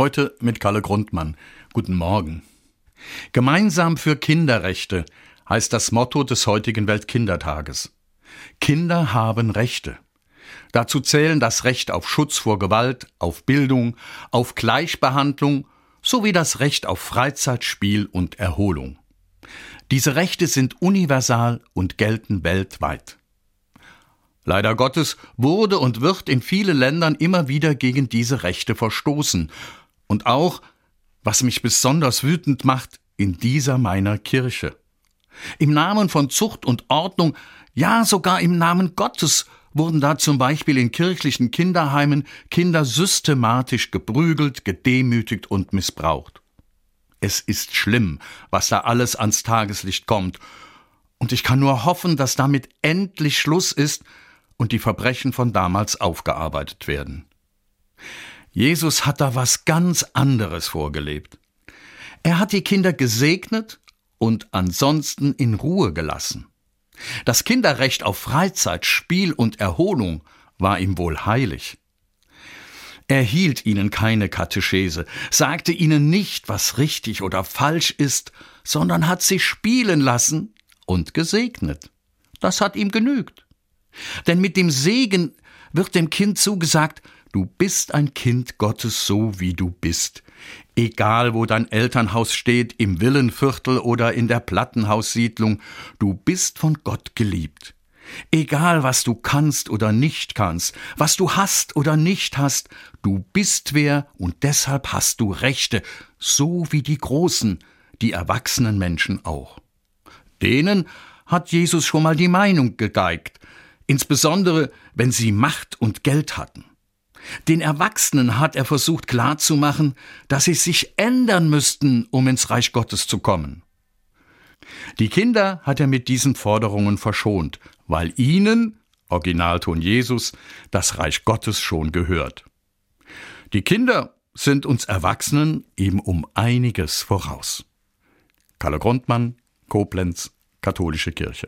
Heute mit Kalle Grundmann. Guten Morgen. Gemeinsam für Kinderrechte heißt das Motto des heutigen Weltkindertages. Kinder haben Rechte. Dazu zählen das Recht auf Schutz vor Gewalt, auf Bildung, auf Gleichbehandlung sowie das Recht auf Freizeit, Spiel und Erholung. Diese Rechte sind universal und gelten weltweit. Leider Gottes wurde und wird in vielen Ländern immer wieder gegen diese Rechte verstoßen. Und auch, was mich besonders wütend macht, in dieser meiner Kirche. Im Namen von Zucht und Ordnung, ja sogar im Namen Gottes, wurden da zum Beispiel in kirchlichen Kinderheimen Kinder systematisch geprügelt, gedemütigt und missbraucht. Es ist schlimm, was da alles ans Tageslicht kommt, und ich kann nur hoffen, dass damit endlich Schluss ist und die Verbrechen von damals aufgearbeitet werden. Jesus hat da was ganz anderes vorgelebt. Er hat die Kinder gesegnet und ansonsten in Ruhe gelassen. Das Kinderrecht auf Freizeit, Spiel und Erholung war ihm wohl heilig. Er hielt ihnen keine Katechese, sagte ihnen nicht, was richtig oder falsch ist, sondern hat sie spielen lassen und gesegnet. Das hat ihm genügt. Denn mit dem Segen wird dem Kind zugesagt, du bist ein Kind Gottes so wie du bist. Egal wo dein Elternhaus steht, im Villenviertel oder in der Plattenhaussiedlung, du bist von Gott geliebt. Egal was du kannst oder nicht kannst, was du hast oder nicht hast, du bist wer und deshalb hast du Rechte, so wie die Großen, die erwachsenen Menschen auch. Denen hat Jesus schon mal die Meinung gegeigt, insbesondere wenn sie Macht und Geld hatten. Den Erwachsenen hat er versucht klarzumachen, dass sie sich ändern müssten, um ins Reich Gottes zu kommen. Die Kinder hat er mit diesen Forderungen verschont, weil ihnen, Originalton Jesus, das Reich Gottes schon gehört. Die Kinder sind uns Erwachsenen eben um einiges voraus. Kalle Grundmann, Koblenz, Katholische Kirche.